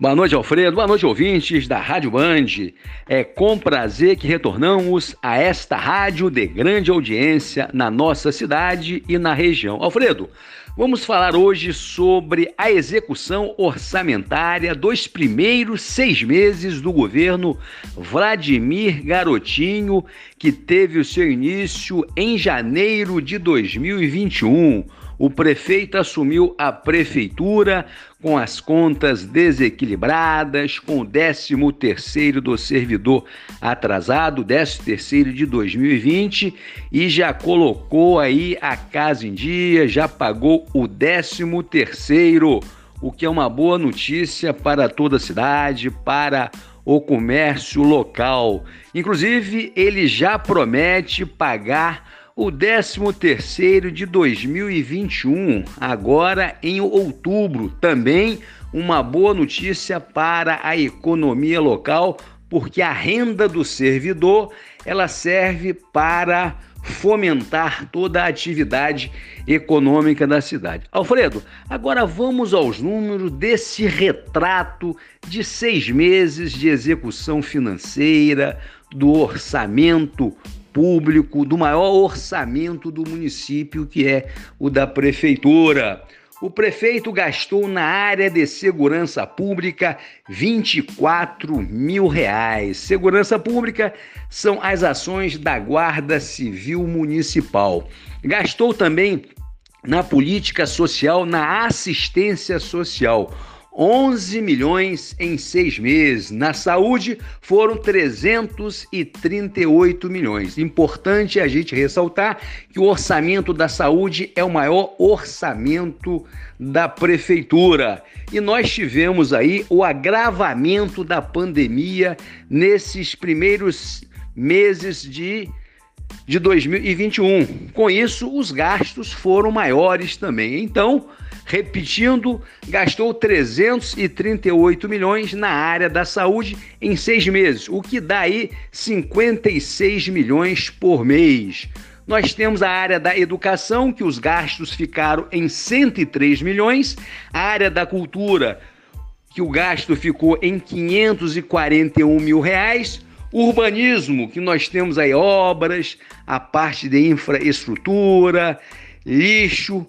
Boa noite, Alfredo. Boa noite, ouvintes da Rádio Band. É com prazer que retornamos a esta rádio de grande audiência na nossa cidade e na região. Alfredo, vamos falar hoje sobre a execução orçamentária dos primeiros seis meses do governo Vladimir Garotinho, que teve o seu início em janeiro de 2021 o prefeito assumiu a prefeitura com as contas desequilibradas, com o 13 terceiro do servidor atrasado, 13 terceiro de 2020, e já colocou aí a casa em dia, já pagou o 13 terceiro, o que é uma boa notícia para toda a cidade, para o comércio local. Inclusive, ele já promete pagar o 13º de 2021, agora em outubro, também uma boa notícia para a economia local, porque a renda do servidor, ela serve para fomentar toda a atividade econômica da cidade. Alfredo, agora vamos aos números desse retrato de seis meses de execução financeira, do orçamento público, do maior orçamento do município, que é o da prefeitura. O prefeito gastou na área de segurança pública 24 mil reais. Segurança pública são as ações da Guarda Civil Municipal. Gastou também na política social, na assistência social. 11 milhões em seis meses. Na saúde, foram 338 milhões. Importante a gente ressaltar que o orçamento da saúde é o maior orçamento da prefeitura. E nós tivemos aí o agravamento da pandemia nesses primeiros meses de de 2021. Com isso, os gastos foram maiores também. Então, Repetindo, gastou 338 milhões na área da saúde em seis meses, o que dá aí 56 milhões por mês. Nós temos a área da educação, que os gastos ficaram em 103 milhões, a área da cultura, que o gasto ficou em 541 mil reais, urbanismo, que nós temos aí obras, a parte de infraestrutura, lixo,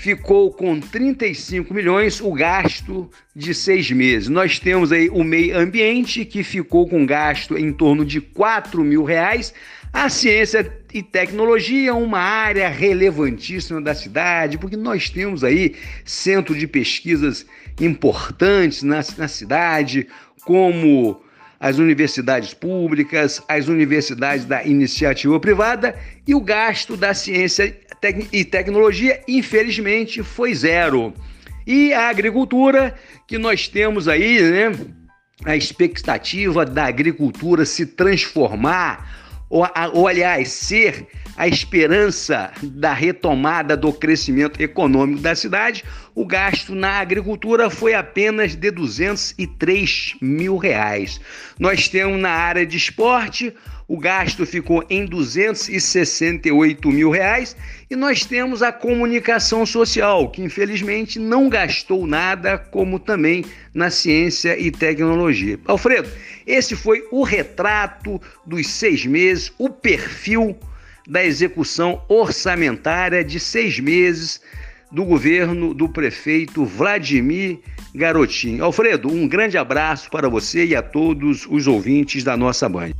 ficou com 35 milhões o gasto de seis meses. Nós temos aí o meio ambiente, que ficou com gasto em torno de 4 mil reais. A ciência e tecnologia, uma área relevantíssima da cidade, porque nós temos aí centro de pesquisas importantes na, na cidade, como as universidades públicas, as universidades da iniciativa privada e o gasto da ciência e tecnologia, infelizmente, foi zero. E a agricultura, que nós temos aí, né? A expectativa da agricultura se transformar, ou, ou aliás, ser a esperança da retomada do crescimento econômico da cidade, o gasto na agricultura foi apenas de 203 mil reais. Nós temos na área de esporte, o gasto ficou em 268 mil reais e nós temos a comunicação social, que infelizmente não gastou nada, como também na ciência e tecnologia. Alfredo, esse foi o retrato dos seis meses, o perfil da execução orçamentária de seis meses do governo do prefeito Vladimir Garotinho. Alfredo, um grande abraço para você e a todos os ouvintes da nossa banha.